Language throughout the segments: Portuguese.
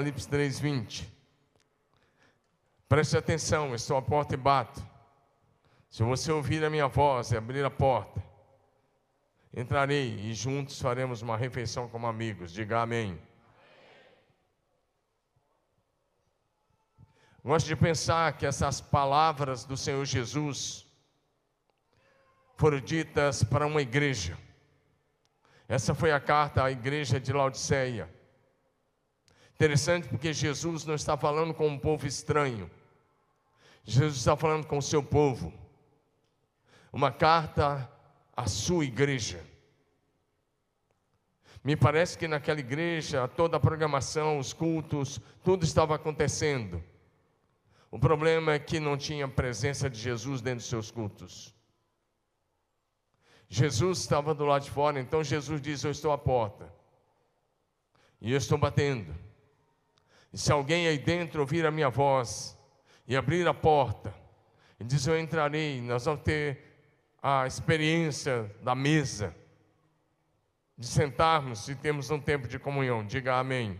Apocalipse 3:20. Preste atenção, estou à porta e bato. Se você ouvir a minha voz e abrir a porta, entrarei e juntos faremos uma refeição como amigos. Diga amém. Gosto de pensar que essas palavras do Senhor Jesus foram ditas para uma igreja. Essa foi a carta à igreja de Laodiceia. Interessante porque Jesus não está falando com um povo estranho. Jesus está falando com o seu povo. Uma carta à sua igreja. Me parece que naquela igreja toda a programação, os cultos, tudo estava acontecendo. O problema é que não tinha presença de Jesus dentro dos seus cultos. Jesus estava do lado de fora, então Jesus diz: Eu estou à porta. E eu estou batendo. E se alguém aí dentro ouvir a minha voz e abrir a porta, e diz: Eu entrarei, nós vamos ter a experiência da mesa, de sentarmos e temos um tempo de comunhão. Diga amém.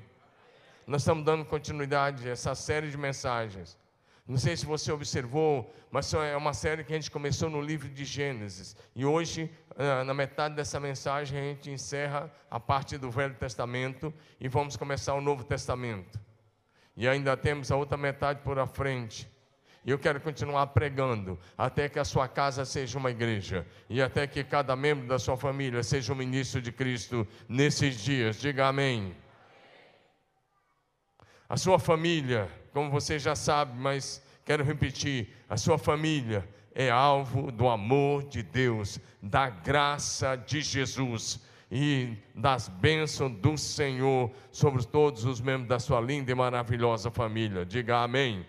Nós estamos dando continuidade a essa série de mensagens não sei se você observou, mas é uma série que a gente começou no livro de Gênesis. E hoje, ah, na metade dessa mensagem, a gente encerra a parte do Velho Testamento e vamos começar o Novo Testamento. E ainda temos a outra metade por à frente. E eu quero continuar pregando até que a sua casa seja uma igreja e até que cada membro da sua família seja um ministro de Cristo nesses dias. Diga amém. A sua família como você já sabe, mas quero repetir: a sua família é alvo do amor de Deus, da graça de Jesus e das bênçãos do Senhor sobre todos os membros da sua linda e maravilhosa família. Diga amém.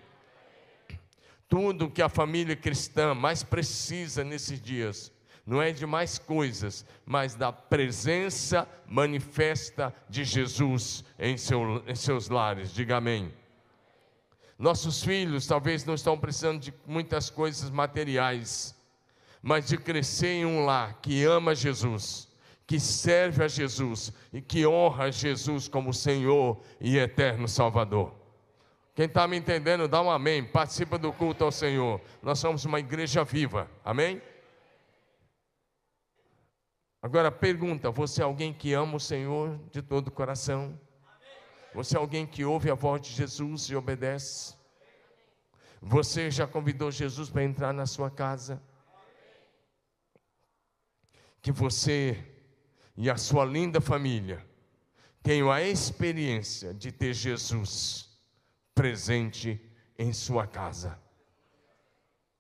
Tudo que a família cristã mais precisa nesses dias não é de mais coisas, mas da presença manifesta de Jesus em, seu, em seus lares. Diga amém. Nossos filhos talvez não estão precisando de muitas coisas materiais, mas de crescer em um lar que ama Jesus, que serve a Jesus e que honra Jesus como Senhor e eterno Salvador. Quem está me entendendo, dá um amém. Participa do culto ao Senhor. Nós somos uma igreja viva. Amém? Agora pergunta: você é alguém que ama o Senhor de todo o coração? Você é alguém que ouve a voz de Jesus e obedece? Você já convidou Jesus para entrar na sua casa? Que você e a sua linda família tenham a experiência de ter Jesus presente em sua casa.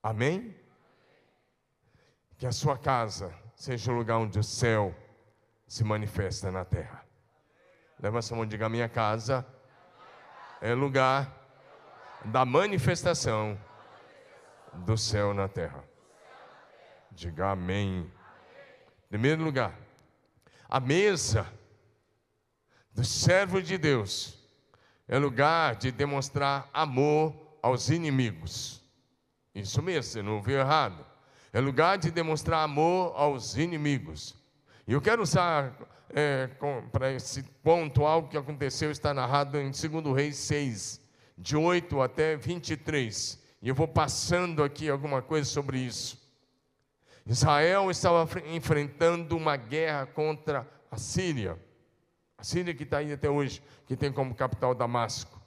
Amém? Que a sua casa seja o lugar onde o céu se manifesta na terra. Leva sua mão e diga: Minha casa é lugar da manifestação do céu na terra. Diga amém. Primeiro lugar, a mesa do servo de Deus é lugar de demonstrar amor aos inimigos. Isso mesmo, você não ouviu errado. É lugar de demonstrar amor aos inimigos. E eu quero usar é, para esse ponto algo que aconteceu, está narrado em 2 Reis 6, de 8 até 23. E eu vou passando aqui alguma coisa sobre isso. Israel estava enfrentando uma guerra contra a Síria. A Síria que está aí até hoje, que tem como capital Damasco.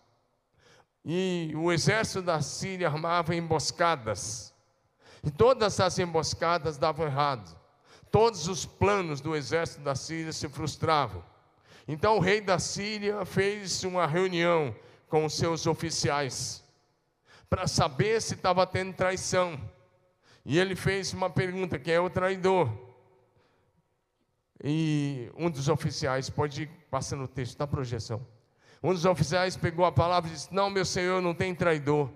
E o exército da Síria armava emboscadas. E todas as emboscadas davam errado todos os planos do exército da Síria se frustravam. Então o rei da Síria fez uma reunião com os seus oficiais para saber se estava tendo traição. E ele fez uma pergunta: quem é o traidor? E um dos oficiais, pode ir passando o texto da projeção. Um dos oficiais pegou a palavra e disse: Não, meu senhor, não tem traidor.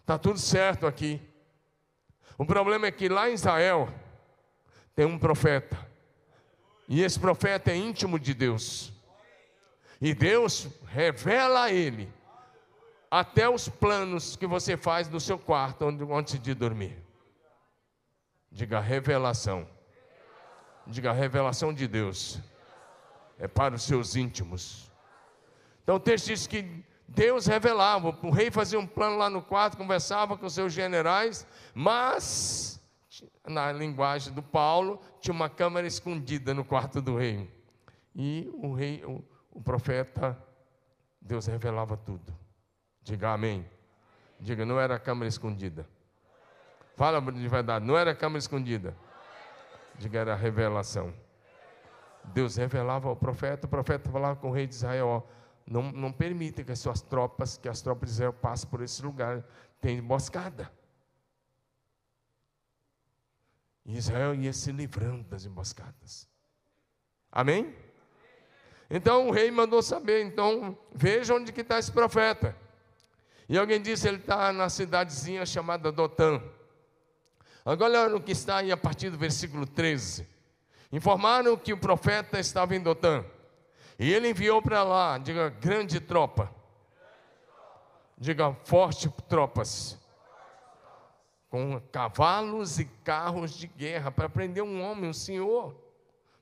Está tudo certo aqui. O problema é que lá em Israel, tem um profeta. E esse profeta é íntimo de Deus. E Deus revela a ele até os planos que você faz no seu quarto antes de dormir. Diga revelação. Diga revelação de Deus. É para os seus íntimos. Então o texto diz que Deus revelava, o rei fazia um plano lá no quarto, conversava com seus generais, mas, na linguagem do Paulo, tinha uma câmara escondida no quarto do rei. E o rei, o, o profeta, Deus revelava tudo. Diga amém. Diga, não era câmara escondida. Fala de verdade, não era câmara escondida. Diga, era revelação. Deus revelava ao profeta, o profeta falava com o rei de Israel: ó, não, não permita que as suas tropas, que as tropas de Israel passem por esse lugar, tem emboscada. E Israel ia se livrando das emboscadas. Amém? Então o rei mandou saber, então veja onde que está esse profeta. E alguém disse ele está na cidadezinha chamada Dotã. Agora olha o que está aí a partir do versículo 13. Informaram que o profeta estava em Dotã. E ele enviou para lá, diga, grande tropa. Diga, forte tropas. Com cavalos e carros de guerra, para prender um homem, um senhor,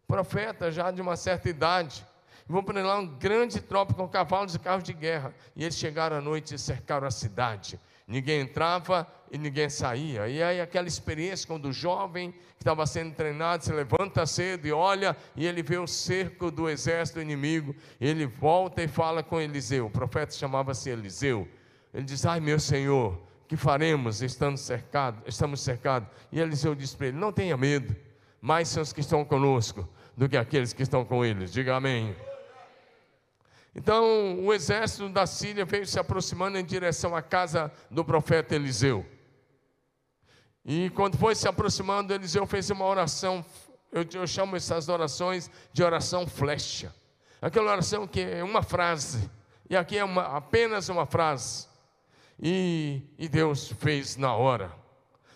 profeta já de uma certa idade vão para lá um grande tropa com cavalos e carros de guerra. E eles chegaram à noite e cercaram a cidade. Ninguém entrava e ninguém saía. E aí aquela experiência quando o jovem que estava sendo treinado se levanta cedo e olha e ele vê o cerco do exército inimigo. Ele volta e fala com Eliseu. O profeta chamava-se Eliseu. Ele diz: "Ai, meu Senhor, que faremos estando cercado, estamos cercados?" E Eliseu diz para ele: "Não tenha medo. Mais são os que estão conosco do que aqueles que estão com eles." Diga amém. Então o exército da Síria veio se aproximando em direção à casa do profeta Eliseu. E quando foi se aproximando, Eliseu fez uma oração. Eu, eu chamo essas orações de oração flecha. Aquela oração que é uma frase. E aqui é uma, apenas uma frase. E, e Deus fez na hora.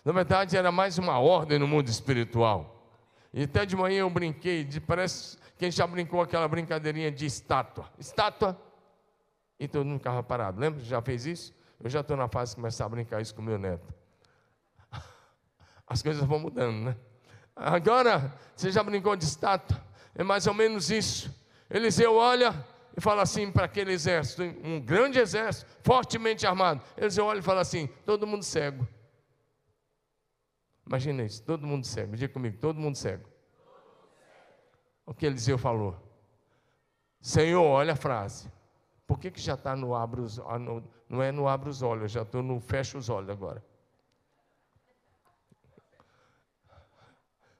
Na verdade, era mais uma ordem no mundo espiritual. E até de manhã eu brinquei, de, parece quem já brincou aquela brincadeirinha de estátua? Estátua e todo mundo ficava parado. Lembra? Já fez isso? Eu já estou na fase de começar a brincar isso com meu neto. As coisas vão mudando, né? Agora, você já brincou de estátua? É mais ou menos isso. Eliseu olha e fala assim para aquele exército, um grande exército, fortemente armado. Eliseu olha e fala assim: todo mundo cego. Imagina isso, todo mundo cego. Diga comigo, todo mundo cego. O que Eliseu falou? Senhor, olha a frase. Por que, que já está no abre os ah, no, Não é no abre os olhos, já estou no fecha os olhos agora.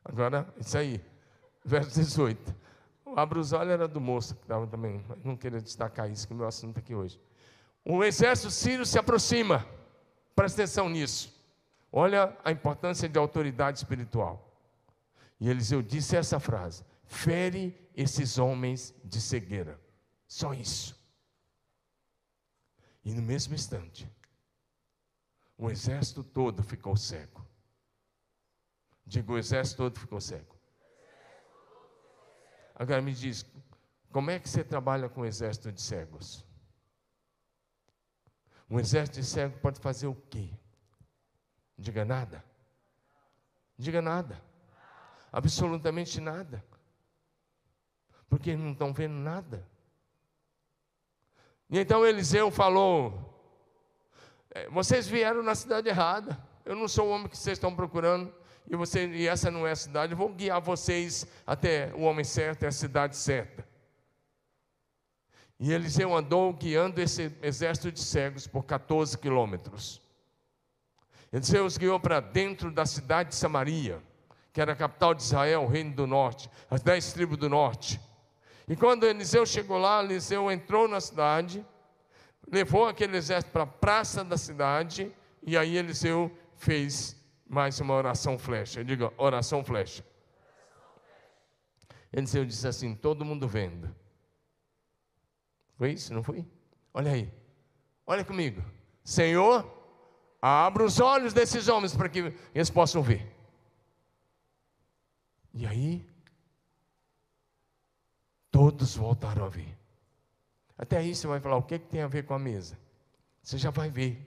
Agora, isso aí. Verso 18. O abre os olhos era do moço que estava também. Não queria destacar isso, que o meu assunto aqui hoje. O exército sírio se aproxima. Presta atenção nisso. Olha a importância de autoridade espiritual. E Eliseu disse essa frase: fere esses homens de cegueira. Só isso. E no mesmo instante, o exército todo ficou cego. Digo, o exército todo ficou cego. Agora me diz, como é que você trabalha com o exército de cegos? Um exército de cego pode fazer o quê? Diga nada. Diga nada. Absolutamente nada porque não estão vendo nada. E então Eliseu falou: é, Vocês vieram na cidade errada. Eu não sou o homem que vocês estão procurando. E, você, e essa não é a cidade. Eu vou guiar vocês até o homem certo, é a cidade certa. E Eliseu andou guiando esse exército de cegos por 14 quilômetros. Eliseu os guiou para dentro da cidade de Samaria, que era a capital de Israel, o reino do norte, as dez tribos do norte. E quando Eliseu chegou lá, Eliseu entrou na cidade, levou aquele exército para a praça da cidade, e aí Eliseu fez mais uma oração flecha. Diga, oração flecha. Eliseu disse assim: todo mundo vendo. Foi isso, não foi? Olha aí, olha comigo. Senhor, abra os olhos desses homens para que eles possam ver. E aí, Todos voltaram a ver. Até aí você vai falar: o que, que tem a ver com a mesa? Você já vai ver.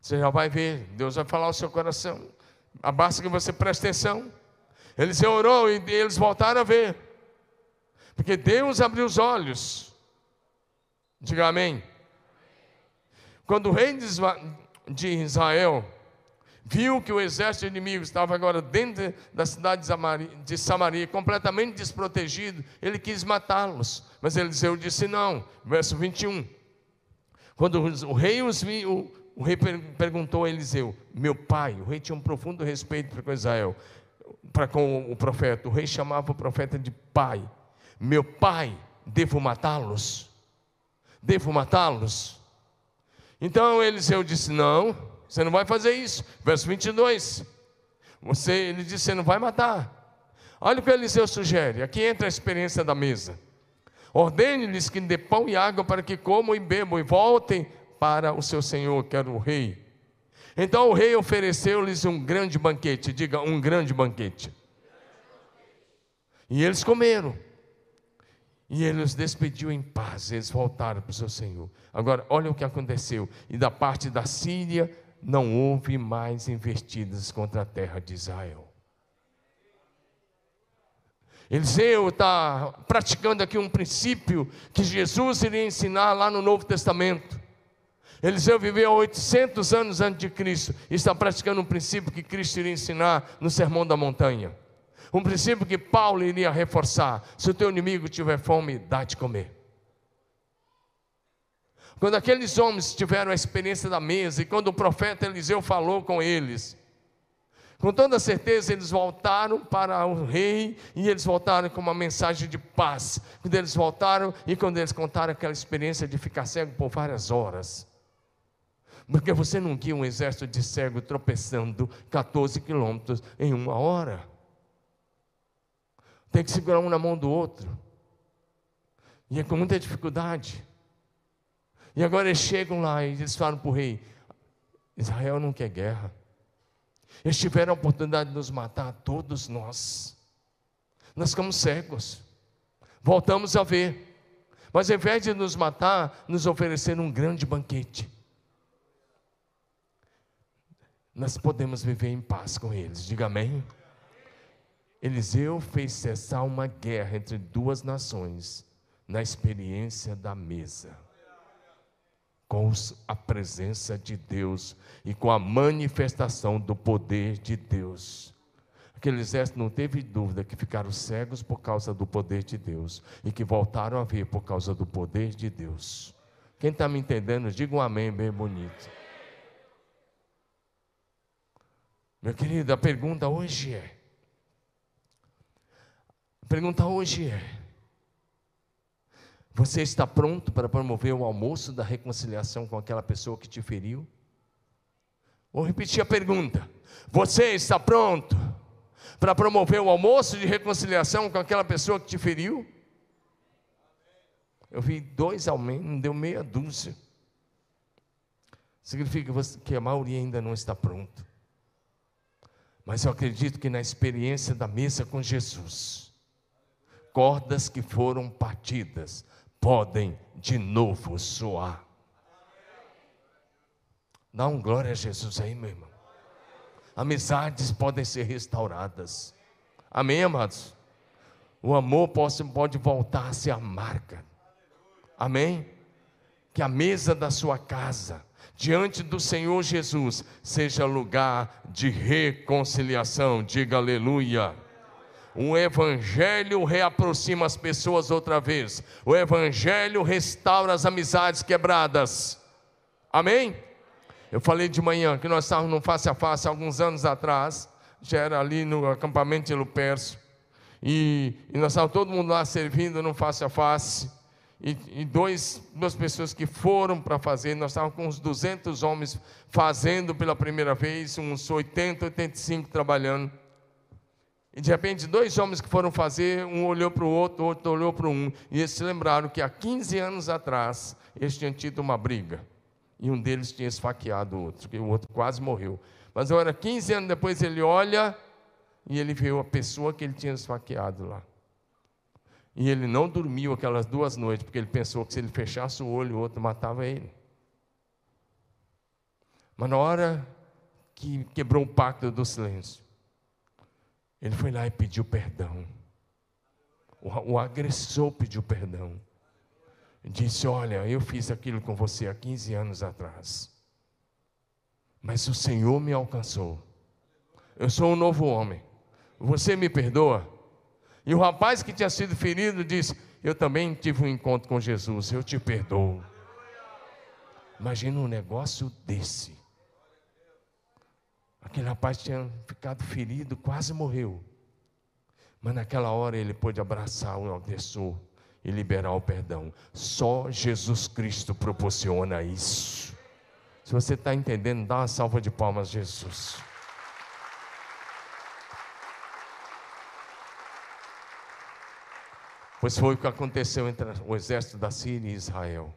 Você já vai ver. Deus vai falar ao seu coração. Basta que você preste atenção. Eles orou e eles voltaram a ver. Porque Deus abriu os olhos. Diga amém. Quando o rei de Israel viu que o exército inimigo estava agora dentro da cidade de Samaria, completamente desprotegido, ele quis matá-los. Mas Eliseu disse não. Verso 21. Quando o rei os viu, o rei perguntou a Eliseu: Meu pai, o rei tinha um profundo respeito para Israel, para com o profeta. O rei chamava o profeta de pai. Meu pai, devo matá-los? Devo matá-los? Então Eliseu disse: Não, você não vai fazer isso. Verso 22. Você, ele disse: Você não vai matar. Olha o que Eliseu sugere. Aqui entra a experiência da mesa. Ordene-lhes que dê pão e água para que comam e bebam e voltem para o seu senhor, que era o rei. Então o rei ofereceu-lhes um grande banquete, diga um grande banquete. E eles comeram. E ele os despediu em paz, eles voltaram para o seu senhor. Agora, olha o que aconteceu. E da parte da Síria não houve mais investidas contra a terra de Israel. Eliseu está praticando aqui um princípio que Jesus iria ensinar lá no Novo Testamento. Eliseu viveu 800 anos antes de Cristo e está praticando um princípio que Cristo iria ensinar no Sermão da Montanha. Um princípio que Paulo iria reforçar: se o teu inimigo tiver fome, dá de comer. Quando aqueles homens tiveram a experiência da mesa e quando o profeta Eliseu falou com eles, com toda certeza eles voltaram para o rei e eles voltaram com uma mensagem de paz. Quando eles voltaram e quando eles contaram aquela experiência de ficar cego por várias horas. Porque você não guia um exército de cego tropeçando 14 quilômetros em uma hora. Tem que segurar um na mão do outro. E é com muita dificuldade. E agora eles chegam lá e eles falam para o rei: Israel não quer guerra. Eles tiveram a oportunidade de nos matar, todos nós. Nós ficamos cegos. Voltamos a ver. Mas ao invés de nos matar, nos ofereceram um grande banquete. Nós podemos viver em paz com eles. Diga amém. Eliseu fez cessar uma guerra entre duas nações na experiência da mesa com a presença de Deus e com a manifestação do poder de Deus. Aquele exército não teve dúvida que ficaram cegos por causa do poder de Deus e que voltaram a ver por causa do poder de Deus. Quem está me entendendo, diga um amém bem bonito. Meu querido, a pergunta hoje é: a pergunta hoje é: você está pronto para promover o almoço da reconciliação com aquela pessoa que te feriu? Vou repetir a pergunta. Você está pronto para promover o almoço de reconciliação com aquela pessoa que te feriu? Eu vi dois ao menos, deu meia dúzia. Significa que a maioria ainda não está pronto. Mas eu acredito que na experiência da mesa com Jesus, cordas que foram partidas, podem de novo soar. Dá um glória a Jesus aí, meu irmão. Amizades podem ser restauradas. Amém, amados? O amor pode, pode voltar a ser a marca. Amém? Que a mesa da sua casa, diante do Senhor Jesus, seja lugar de reconciliação. Diga aleluia. O Evangelho reaproxima as pessoas outra vez. O Evangelho restaura as amizades quebradas. Amém? Eu falei de manhã que nós estávamos no face a face alguns anos atrás, já era ali no acampamento de Lupercio, e, e nós estávamos todo mundo lá servindo no face a face, e, e dois, duas pessoas que foram para fazer, nós estávamos com uns 200 homens fazendo pela primeira vez, uns 80, 85 trabalhando. E de repente, dois homens que foram fazer, um olhou para o outro, o outro olhou para um, e eles se lembraram que há 15 anos atrás eles tinham tido uma briga. E um deles tinha esfaqueado o outro, que o outro quase morreu. Mas agora, 15 anos depois, ele olha e ele viu a pessoa que ele tinha esfaqueado lá. E ele não dormiu aquelas duas noites, porque ele pensou que se ele fechasse o olho, o outro matava ele. Mas na hora que quebrou o pacto do silêncio, ele foi lá e pediu perdão. O, o agressor pediu perdão. disse: Olha, eu fiz aquilo com você há 15 anos atrás, mas o Senhor me alcançou. Eu sou um novo homem. Você me perdoa? E o rapaz que tinha sido ferido disse: Eu também tive um encontro com Jesus, eu te perdoo. Imagina um negócio desse. Aquele rapaz tinha ficado ferido, quase morreu. Mas naquela hora ele pôde abraçar o agressor e liberar o perdão. Só Jesus Cristo proporciona isso. Se você está entendendo, dá uma salva de palmas, Jesus. Pois foi o que aconteceu entre o exército da Síria e Israel.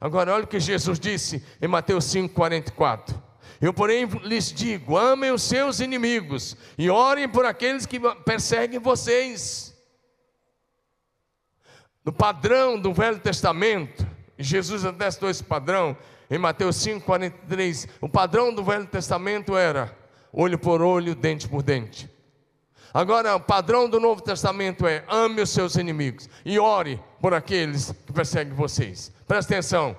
Agora, olha o que Jesus disse em Mateus 5,44. Eu, porém, lhes digo: amem os seus inimigos e orem por aqueles que perseguem vocês. No padrão do Velho Testamento, Jesus atestou esse padrão em Mateus 5,43. O padrão do Velho Testamento era olho por olho, dente por dente. Agora, o padrão do Novo Testamento é: ame os seus inimigos e ore por aqueles que perseguem vocês. Presta atenção.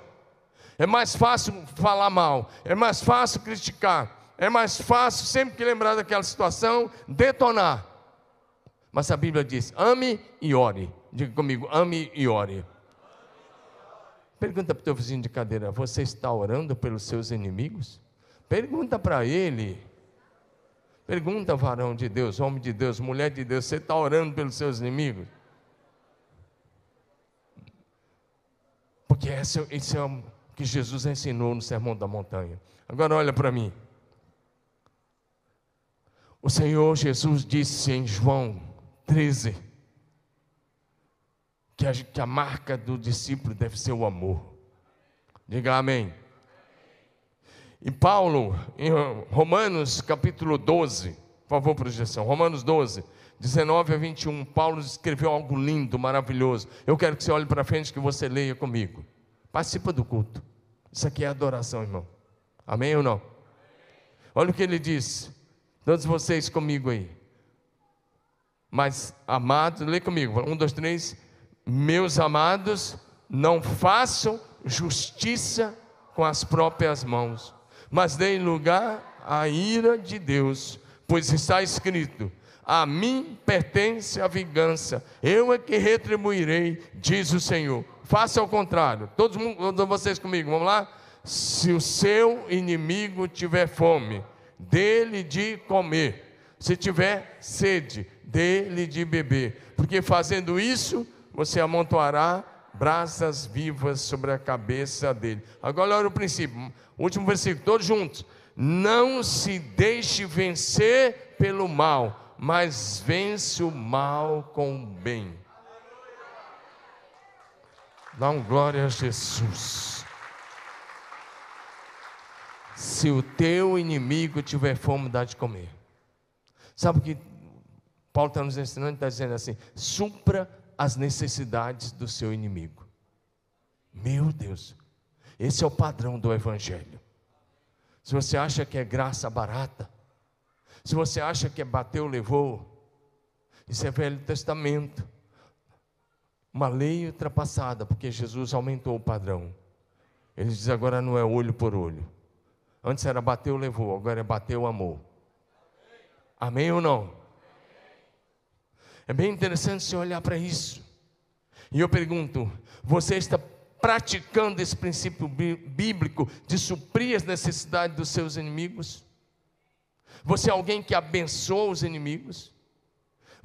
É mais fácil falar mal, é mais fácil criticar, é mais fácil, sempre que lembrar daquela situação, detonar. Mas a Bíblia diz: ame e ore. Diga comigo: ame e ore. Pergunta para o teu vizinho de cadeira: você está orando pelos seus inimigos? Pergunta para ele. Pergunta, varão de Deus, homem de Deus, mulher de Deus, você está orando pelos seus inimigos? Porque esse, esse é o que Jesus ensinou no Sermão da Montanha. Agora olha para mim. O Senhor Jesus disse em João 13 que a, que a marca do discípulo deve ser o amor. Diga amém. E Paulo, em Romanos capítulo 12, por favor, projeção, Romanos 12, 19 a 21, Paulo escreveu algo lindo, maravilhoso. Eu quero que você olhe para frente que você leia comigo. Participa do culto. Isso aqui é adoração, irmão. Amém ou não? Olha o que ele diz. Todos vocês comigo aí. Mas, amados, lê comigo. Um, dois, três. Meus amados, não façam justiça com as próprias mãos mas deem lugar à ira de Deus, pois está escrito: A mim pertence a vingança, eu é que retribuirei, diz o Senhor. Faça ao contrário, todos, todos vocês comigo, vamos lá? Se o seu inimigo tiver fome, dele de comer, se tiver sede, dele de beber, porque fazendo isso, você amontoará brasas vivas sobre a cabeça dele. Agora olha o princípio. Último versículo, todos juntos. Não se deixe vencer pelo mal, mas vence o mal com o bem. Dá um glória a Jesus. Se o teu inimigo tiver fome, dá de comer. Sabe o que Paulo está nos ensinando? Está dizendo assim: supra as necessidades do seu inimigo. Meu Deus, esse é o padrão do Evangelho. Se você acha que é graça barata, se você acha que é bateu, levou, isso é Velho Testamento. Uma lei ultrapassada, porque Jesus aumentou o padrão. Ele diz agora não é olho por olho. Antes era bateu, levou, agora é bateu, amor. Amém ou não? É bem interessante você olhar para isso. E eu pergunto: você está praticando esse princípio bíblico de suprir as necessidades dos seus inimigos? Você é alguém que abençoa os inimigos?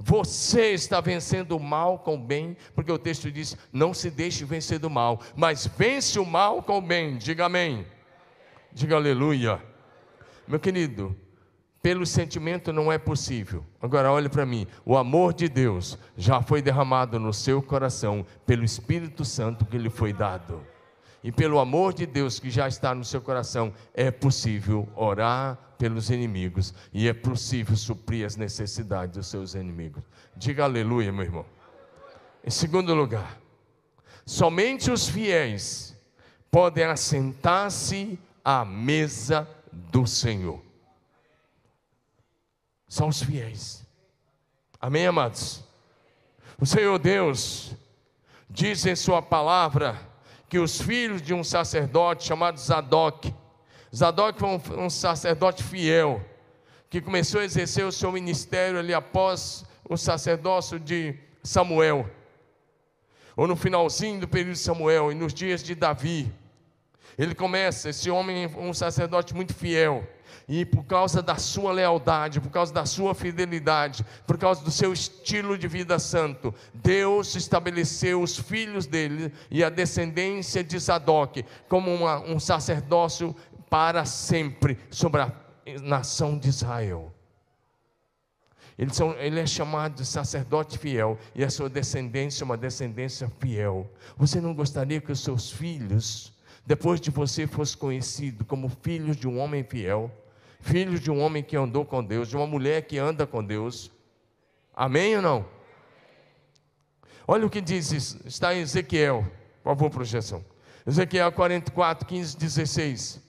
Você está vencendo o mal com o bem, porque o texto diz: não se deixe vencer do mal, mas vence o mal com o bem. Diga amém. Diga aleluia. Meu querido, pelo sentimento não é possível. Agora olhe para mim, o amor de Deus já foi derramado no seu coração pelo Espírito Santo que lhe foi dado. E pelo amor de Deus que já está no seu coração, é possível orar pelos inimigos e é possível suprir as necessidades dos seus inimigos. Diga aleluia, meu irmão. Em segundo lugar, somente os fiéis podem assentar-se à mesa do Senhor são os fiéis. Amém, amados? O Senhor Deus diz em sua palavra que os filhos de um sacerdote chamado Zadok, Zadok foi um, um sacerdote fiel, que começou a exercer o seu ministério ali após o sacerdócio de Samuel, ou no finalzinho do período de Samuel, e nos dias de Davi. Ele começa, esse homem, um sacerdote muito fiel, e por causa da sua lealdade, por causa da sua fidelidade, por causa do seu estilo de vida santo, Deus estabeleceu os filhos dele e a descendência de Zadok como uma, um sacerdócio para sempre sobre a nação de Israel. São, ele, é chamado de sacerdote fiel e a sua descendência é uma descendência fiel. Você não gostaria que os seus filhos, depois de você fosse conhecido como filho de um homem fiel, filhos de um homem que andou com Deus, de uma mulher que anda com Deus. Amém ou não? Olha o que diz, está em Ezequiel, por favor, projeção. Ezequiel 44, 15, 16.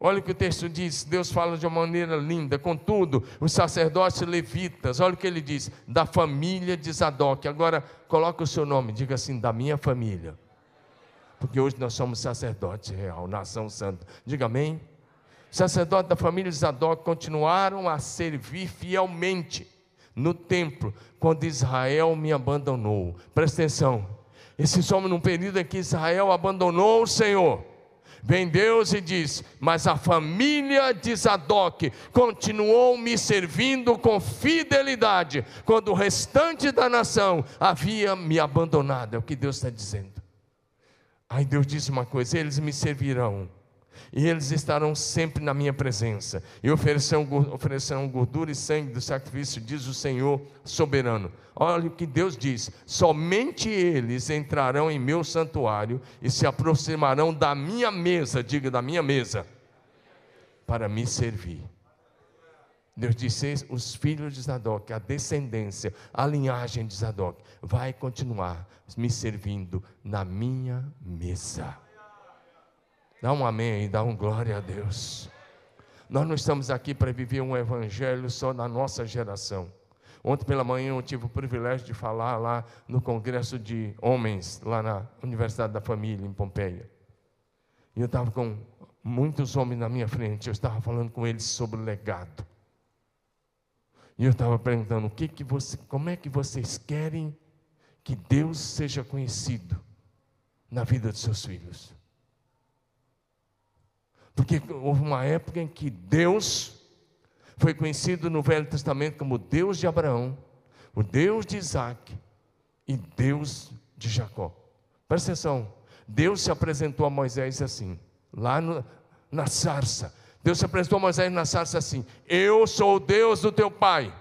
Olha o que o texto diz, Deus fala de uma maneira linda. Contudo, os sacerdotes levitas, olha o que ele diz, da família de Zadok. Agora, coloca o seu nome, diga assim, da minha família. Porque hoje nós somos sacerdotes real, nação santa. Diga amém sacerdotes da família de Zadok continuaram a servir fielmente no templo quando Israel me abandonou. Presta atenção. Esse somos num período em que Israel abandonou o Senhor. Vem Deus e diz: Mas a família de Zadok continuou me servindo com fidelidade, quando o restante da nação havia me abandonado. É o que Deus está dizendo. Aí Deus disse uma coisa: Eles me servirão e eles estarão sempre na minha presença, e oferecerão, oferecerão gordura e sangue do sacrifício, diz o Senhor soberano. Olha o que Deus diz: somente eles entrarão em meu santuário e se aproximarão da minha mesa, diga da minha mesa, para me servir. Deus disse: os filhos de Zadok, a descendência, a linhagem de Zadok, vai continuar me servindo na minha mesa. Dá um amém dá um glória a Deus. Nós não estamos aqui para viver um evangelho só na nossa geração. Ontem pela manhã eu tive o privilégio de falar lá no congresso de homens, lá na Universidade da Família, em Pompeia. E eu estava com muitos homens na minha frente, eu estava falando com eles sobre legado. E eu estava perguntando, o que que você, como é que vocês querem que Deus seja conhecido na vida dos seus filhos? Porque houve uma época em que Deus foi conhecido no Velho Testamento como Deus de Abraão, o Deus de Isaac e Deus de Jacó. Presta atenção, Deus se apresentou a Moisés assim, lá no, na sarça. Deus se apresentou a Moisés na sarça assim: Eu sou o Deus do teu pai,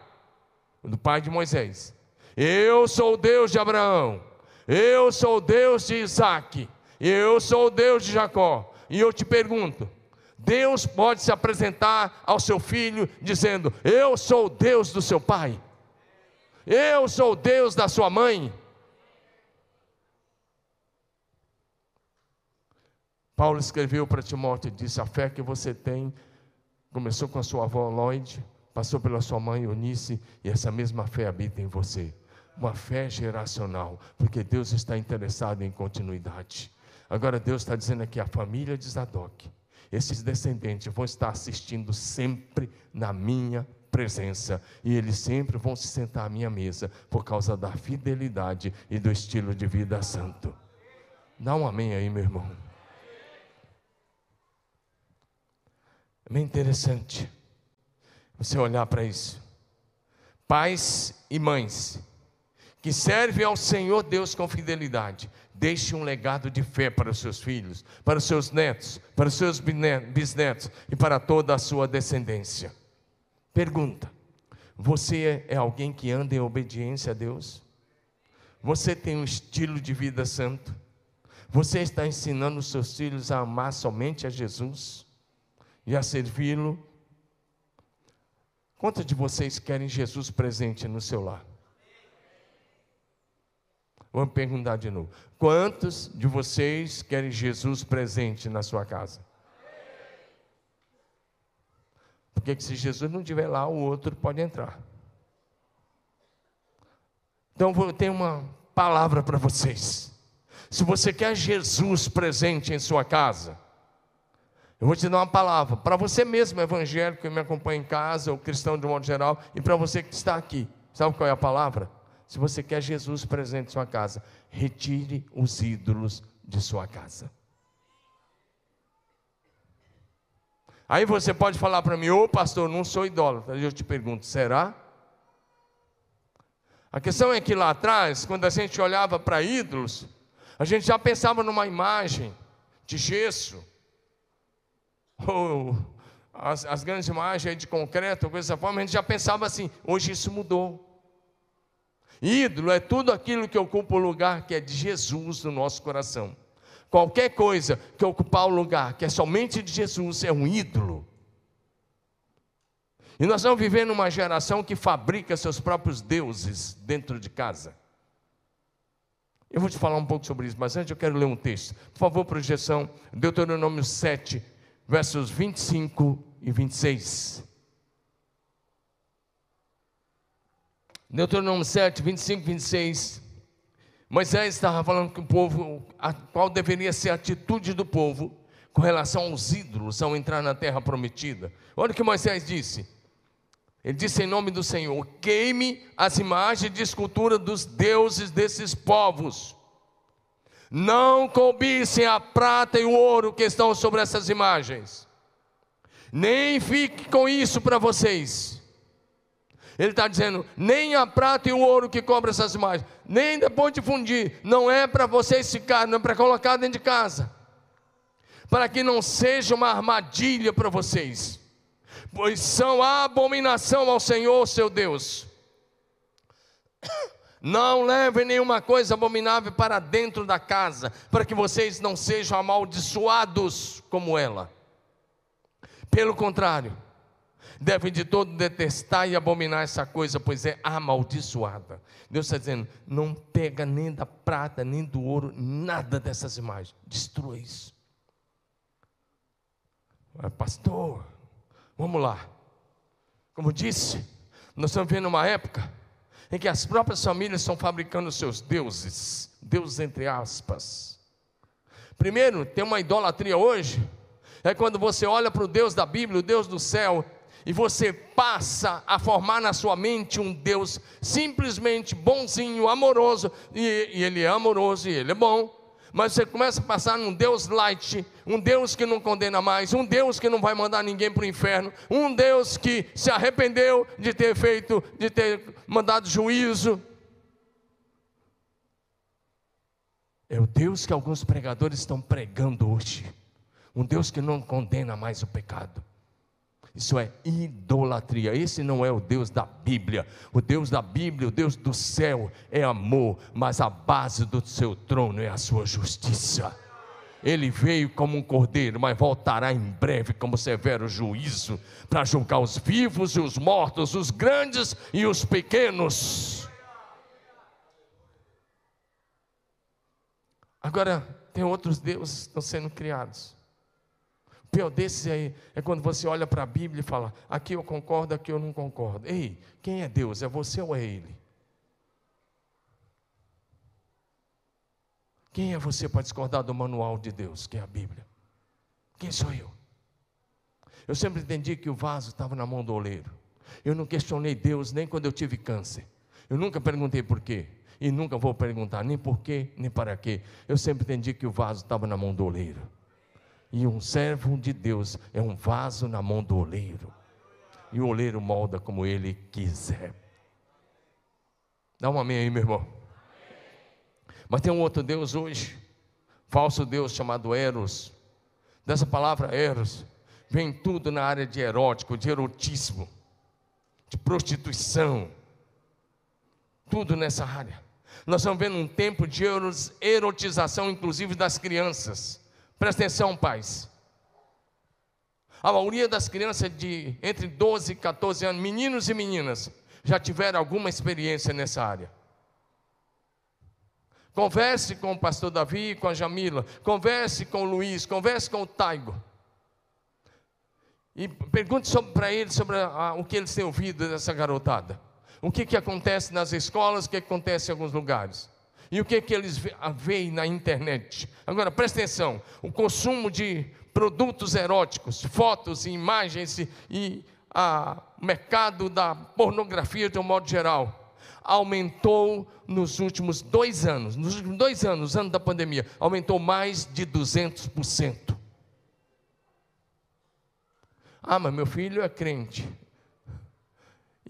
do pai de Moisés. Eu sou o Deus de Abraão. Eu sou o Deus de Isaac. Eu sou o Deus de Jacó. E eu te pergunto: Deus pode se apresentar ao seu filho dizendo: Eu sou o Deus do seu pai, eu sou o Deus da sua mãe. Paulo escreveu para Timóteo e disse: A fé que você tem começou com a sua avó Lloyd, passou pela sua mãe Eunice, e essa mesma fé habita em você. Uma fé geracional, porque Deus está interessado em continuidade. Agora Deus está dizendo aqui: a família de Zadok esses descendentes vão estar assistindo sempre na minha presença e eles sempre vão se sentar à minha mesa por causa da fidelidade e do estilo de vida santo. Dá um amém aí, meu irmão. É bem interessante você olhar para isso. Pais e mães que servem ao Senhor Deus com fidelidade, Deixe um legado de fé para os seus filhos, para os seus netos, para os seus bisnetos e para toda a sua descendência. Pergunta: Você é alguém que anda em obediência a Deus? Você tem um estilo de vida santo? Você está ensinando os seus filhos a amar somente a Jesus e a servi-lo? Quantos de vocês querem Jesus presente no seu lar? Vamos perguntar de novo. Quantos de vocês querem Jesus presente na sua casa? Porque se Jesus não estiver lá, o outro pode entrar. Então tem uma palavra para vocês. Se você quer Jesus presente em sua casa, eu vou te dar uma palavra para você mesmo, evangélico que me acompanha em casa, ou cristão de um modo geral, e para você que está aqui. Sabe qual é a palavra? Se você quer Jesus presente em sua casa, retire os ídolos de sua casa. Aí você pode falar para mim, ô oh, pastor, não sou idólatra. Eu te pergunto, será? A questão é que lá atrás, quando a gente olhava para ídolos, a gente já pensava numa imagem de gesso, ou as, as grandes imagens de concreto, coisa dessa forma, a gente já pensava assim, hoje isso mudou. Ídolo é tudo aquilo que ocupa o lugar que é de Jesus no nosso coração. Qualquer coisa que ocupar o lugar que é somente de Jesus é um ídolo. E nós estamos vivendo uma geração que fabrica seus próprios deuses dentro de casa. Eu vou te falar um pouco sobre isso, mas antes eu quero ler um texto. Por favor, projeção, Deuteronômio 7, versos 25 e 26. Deuteronômio 7, 25 e 26. Moisés estava falando que o povo, a, qual deveria ser a atitude do povo com relação aos ídolos ao entrar na terra prometida. Olha o que Moisés disse. Ele disse em nome do Senhor: queime as imagens de escultura dos deuses desses povos. Não cobissem a prata e o ouro que estão sobre essas imagens. Nem fique com isso para vocês ele está dizendo: nem a prata e o ouro que cobram essas imagens, nem depois de fundir, não é para vocês ficarem, não é para colocar dentro de casa, para que não seja uma armadilha para vocês, pois são abominação ao Senhor seu Deus. Não levem nenhuma coisa abominável para dentro da casa, para que vocês não sejam amaldiçoados como ela. Pelo contrário, devem de todo detestar e abominar essa coisa, pois é amaldiçoada. Deus está dizendo: não pega nem da prata, nem do ouro, nada dessas imagens, destrua isso. Pastor, vamos lá. Como disse, nós estamos vendo uma época em que as próprias famílias estão fabricando seus deuses, deuses entre aspas. Primeiro, tem uma idolatria hoje, é quando você olha para o Deus da Bíblia, o Deus do céu, e você passa a formar na sua mente um Deus simplesmente bonzinho, amoroso, e, e Ele é amoroso e Ele é bom, mas você começa a passar num Deus light, um Deus que não condena mais, um Deus que não vai mandar ninguém para o inferno, um Deus que se arrependeu de ter feito, de ter mandado juízo. É o Deus que alguns pregadores estão pregando hoje, um Deus que não condena mais o pecado. Isso é idolatria. Esse não é o Deus da Bíblia. O Deus da Bíblia, o Deus do céu, é amor, mas a base do seu trono é a sua justiça. Ele veio como um cordeiro, mas voltará em breve como severo juízo para julgar os vivos e os mortos, os grandes e os pequenos. Agora, tem outros deuses que estão sendo criados pior desses aí é quando você olha para a Bíblia e fala: aqui eu concordo, aqui eu não concordo. Ei, quem é Deus? É você ou é Ele? Quem é você para discordar do manual de Deus, que é a Bíblia? Quem sou eu? Eu sempre entendi que o vaso estava na mão do oleiro. Eu não questionei Deus nem quando eu tive câncer. Eu nunca perguntei por quê. E nunca vou perguntar nem por quê, nem para quê. Eu sempre entendi que o vaso estava na mão do oleiro. E um servo de Deus é um vaso na mão do oleiro. E o oleiro molda como ele quiser. Dá um amém aí, meu irmão. Mas tem um outro Deus hoje, falso Deus chamado Eros. Dessa palavra Eros, vem tudo na área de erótico, de erotismo, de prostituição. Tudo nessa área. Nós estamos vendo um tempo de erotização, inclusive das crianças. Presta atenção, pais. A maioria das crianças de entre 12 e 14 anos, meninos e meninas, já tiveram alguma experiência nessa área. Converse com o pastor Davi, com a Jamila, converse com o Luiz, converse com o Taigo. E pergunte para ele sobre a, o que eles têm ouvido dessa garotada. O que, que acontece nas escolas, o que acontece em alguns lugares. E o que, que eles veem na internet? Agora, presta atenção: o consumo de produtos eróticos, fotos e imagens e, e o mercado da pornografia de um modo geral aumentou nos últimos dois anos, nos últimos dois anos, ano da pandemia, aumentou mais de 200%. Ah, mas meu filho é crente.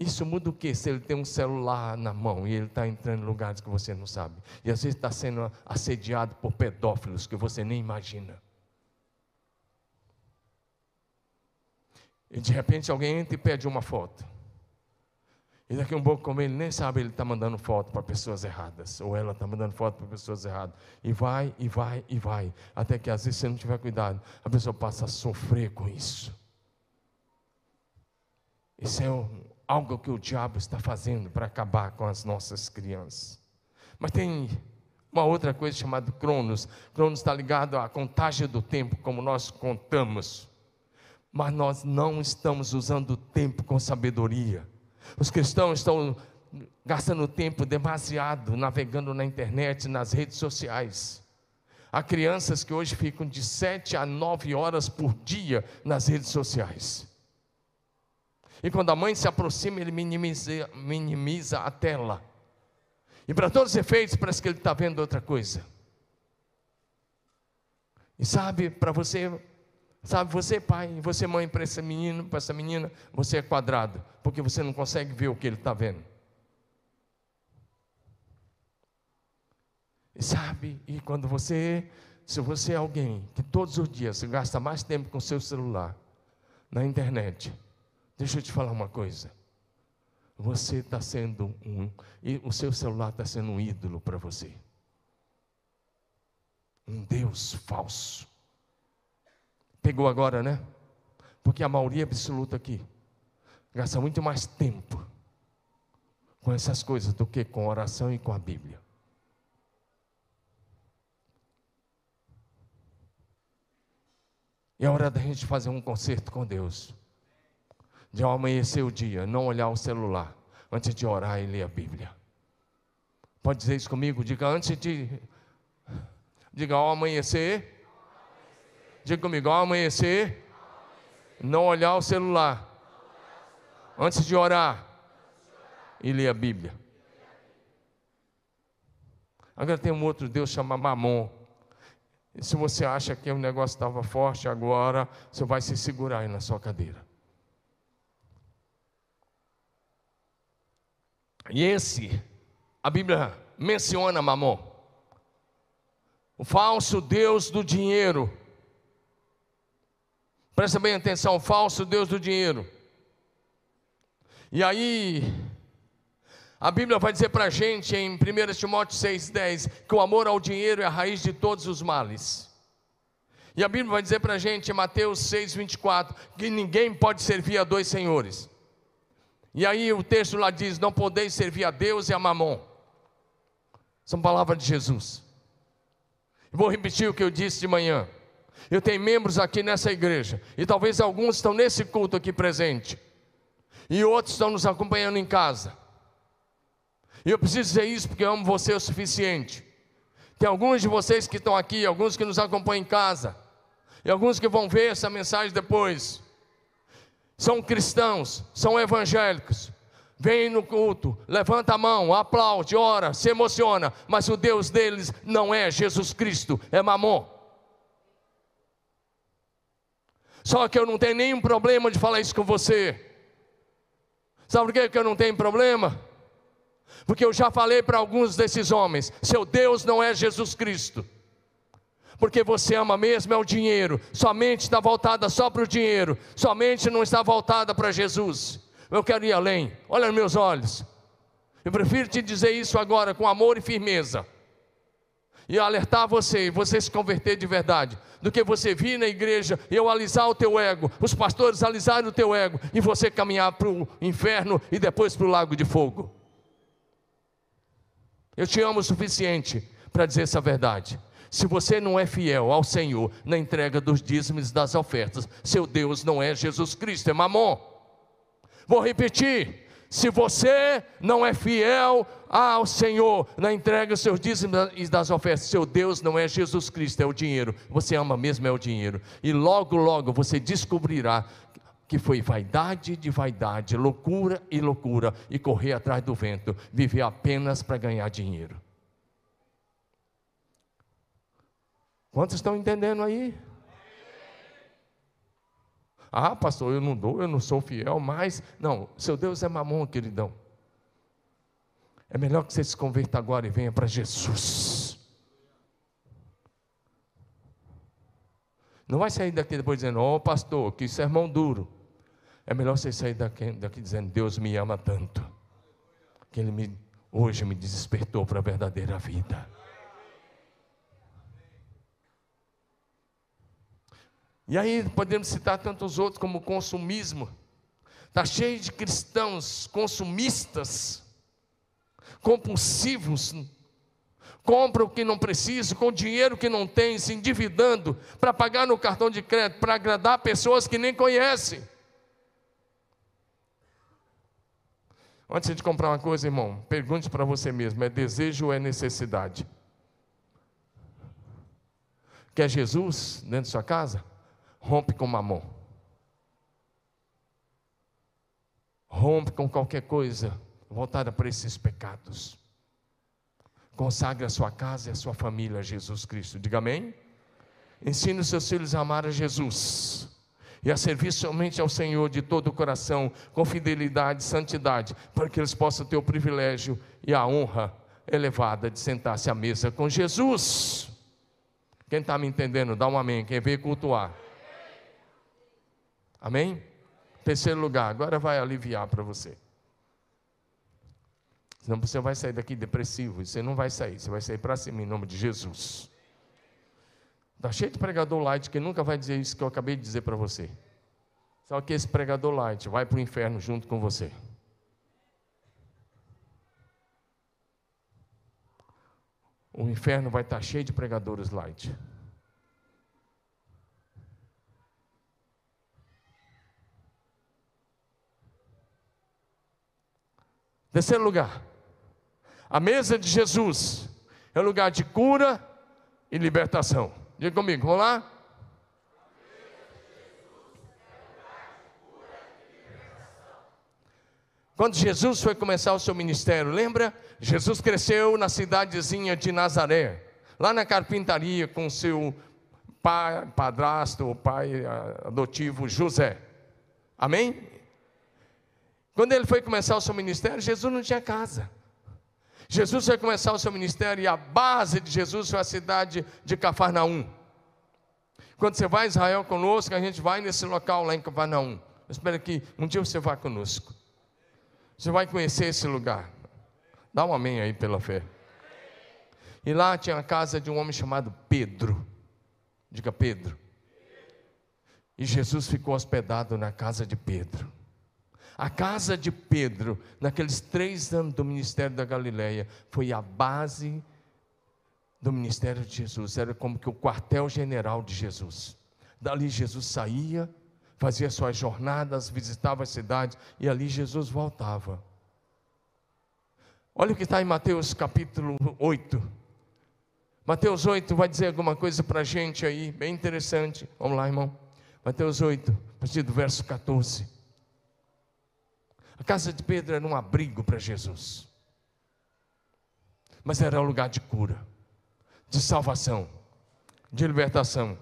Isso muda o que? Se ele tem um celular na mão e ele está entrando em lugares que você não sabe. E às vezes está sendo assediado por pedófilos que você nem imagina. E de repente alguém entra e pede uma foto. E daqui um pouco, como ele nem sabe, ele está mandando foto para pessoas erradas. Ou ela está mandando foto para pessoas erradas. E vai, e vai, e vai. Até que às vezes, se não tiver cuidado, a pessoa passa a sofrer com isso. Isso é algo que o diabo está fazendo para acabar com as nossas crianças. Mas tem uma outra coisa chamada Cronos. Cronos está ligado à contagem do tempo, como nós contamos. Mas nós não estamos usando o tempo com sabedoria. Os cristãos estão gastando tempo demasiado navegando na internet, nas redes sociais. Há crianças que hoje ficam de 7 a 9 horas por dia nas redes sociais. E quando a mãe se aproxima, ele minimiza, minimiza a tela. E para todos os efeitos, parece que ele está vendo outra coisa. E sabe, para você, sabe, você pai, você mãe, para esse menino, para essa menina, você é quadrado, porque você não consegue ver o que ele está vendo. E sabe, e quando você, se você é alguém que todos os dias gasta mais tempo com seu celular, na internet, Deixa eu te falar uma coisa. Você está sendo um, o seu celular está sendo um ídolo para você. Um Deus falso. Pegou agora, né? Porque a maioria absoluta aqui gasta muito mais tempo com essas coisas do que com oração e com a Bíblia. E é hora da gente fazer um concerto com Deus de ao amanhecer o dia, não olhar o celular, antes de orar e ler a Bíblia. Pode dizer isso comigo? Diga antes de. Diga ao amanhecer. Diga comigo, ao amanhecer. Não olhar o celular. Antes de orar. E ler a Bíblia. Agora tem um outro Deus chamado Mamon. E se você acha que o negócio estava forte agora, você vai se segurar aí na sua cadeira. E esse, a Bíblia menciona Mamon, o falso Deus do dinheiro. Presta bem atenção, o falso Deus do dinheiro. E aí, a Bíblia vai dizer para a gente em 1 Timóteo 6,10 que o amor ao dinheiro é a raiz de todos os males. E a Bíblia vai dizer para a gente em Mateus 6,24 que ninguém pode servir a dois senhores. E aí o texto lá diz: Não podeis servir a Deus e a Mamon. São palavras de Jesus. Vou repetir o que eu disse de manhã. Eu tenho membros aqui nessa igreja, e talvez alguns estão nesse culto aqui presente, e outros estão nos acompanhando em casa. E eu preciso dizer isso porque eu amo você o suficiente. Tem alguns de vocês que estão aqui, alguns que nos acompanham em casa, e alguns que vão ver essa mensagem depois são cristãos, são evangélicos, vêm no culto, levanta a mão, aplaude, ora, se emociona, mas o Deus deles não é Jesus Cristo, é Mamon. Só que eu não tenho nenhum problema de falar isso com você. Sabe por que eu não tenho problema? Porque eu já falei para alguns desses homens: seu Deus não é Jesus Cristo porque você ama mesmo é o dinheiro, somente está voltada só para o dinheiro, somente não está voltada para Jesus. Eu quero ir além, olha nos meus olhos. Eu prefiro te dizer isso agora com amor e firmeza, e alertar você, e você se converter de verdade, do que você vir na igreja e eu alisar o teu ego, os pastores alisarem o teu ego, e você caminhar para o inferno e depois para o lago de fogo. Eu te amo o suficiente para dizer essa verdade. Se você não é fiel ao Senhor na entrega dos dízimos das ofertas, seu Deus não é Jesus Cristo, é Mamon. Vou repetir: Se você não é fiel ao Senhor na entrega dos seus dízimos e das ofertas, seu Deus não é Jesus Cristo, é o dinheiro. Você ama mesmo é o dinheiro. E logo, logo você descobrirá que foi vaidade de vaidade, loucura e loucura, e correr atrás do vento, viver apenas para ganhar dinheiro. Quantos estão entendendo aí? Ah, pastor, eu não dou, eu não sou fiel, mas. Não, seu Deus é mamão, queridão. É melhor que você se converta agora e venha para Jesus. Não vai sair daqui depois dizendo, ó oh, pastor, que sermão duro. É melhor você sair daqui, daqui dizendo, Deus me ama tanto, que Ele me, hoje me despertou para a verdadeira vida. E aí podemos citar tantos outros como o consumismo. Está cheio de cristãos consumistas, compulsivos, compra o que não precisa, com dinheiro que não tem, se endividando para pagar no cartão de crédito, para agradar pessoas que nem conhecem. Antes de comprar uma coisa, irmão, pergunte para você mesmo: é desejo ou é necessidade? Quer Jesus dentro de sua casa? Rompe com mamon. Rompe com qualquer coisa voltada para esses pecados. Consagre a sua casa e a sua família a Jesus Cristo. Diga amém. Ensine os seus filhos a amar a Jesus e a servir somente ao Senhor de todo o coração, com fidelidade e santidade, para que eles possam ter o privilégio e a honra elevada de sentar-se à mesa com Jesus. Quem está me entendendo, dá um amém. Quem veio cultuar. Amém? Terceiro lugar, agora vai aliviar para você. Senão você vai sair daqui depressivo. Você não vai sair, você vai sair para cima em nome de Jesus. Está cheio de pregador light que nunca vai dizer isso que eu acabei de dizer para você. Só que esse pregador light vai para o inferno junto com você. O inferno vai estar tá cheio de pregadores light. Terceiro lugar, a mesa de Jesus é um lugar de cura e libertação. Diga comigo, vamos lá? Quando Jesus foi começar o seu ministério, lembra? Jesus cresceu na cidadezinha de Nazaré, lá na carpintaria com seu pai, padrasto, o pai adotivo José. Amém? Quando ele foi começar o seu ministério, Jesus não tinha casa. Jesus foi começar o seu ministério e a base de Jesus foi a cidade de Cafarnaum. Quando você vai a Israel conosco, a gente vai nesse local lá em Cafarnaum. Espero que um dia você vá conosco. Você vai conhecer esse lugar. Dá um amém aí pela fé. E lá tinha a casa de um homem chamado Pedro. Diga Pedro. E Jesus ficou hospedado na casa de Pedro. A casa de Pedro, naqueles três anos do ministério da Galileia, foi a base do ministério de Jesus. Era como que o quartel-general de Jesus. Dali Jesus saía, fazia suas jornadas, visitava as cidades e ali Jesus voltava. Olha o que está em Mateus capítulo 8. Mateus 8 vai dizer alguma coisa para a gente aí, bem interessante. Vamos lá, irmão. Mateus 8, a partir do verso 14. A casa de Pedro era um abrigo para Jesus, mas era um lugar de cura, de salvação, de libertação.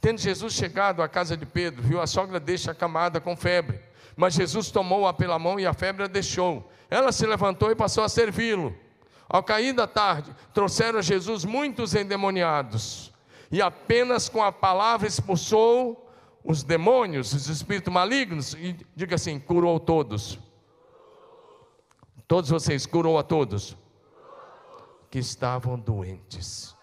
Tendo Jesus chegado à casa de Pedro, viu a sogra deixa acamada com febre, mas Jesus tomou-a pela mão e a febre a deixou. Ela se levantou e passou a servi-lo. Ao cair da tarde, trouxeram a Jesus muitos endemoniados, e apenas com a palavra expulsou os demônios, os espíritos malignos, e diga assim: curou todos. Todos vocês, curou a todos que estavam doentes.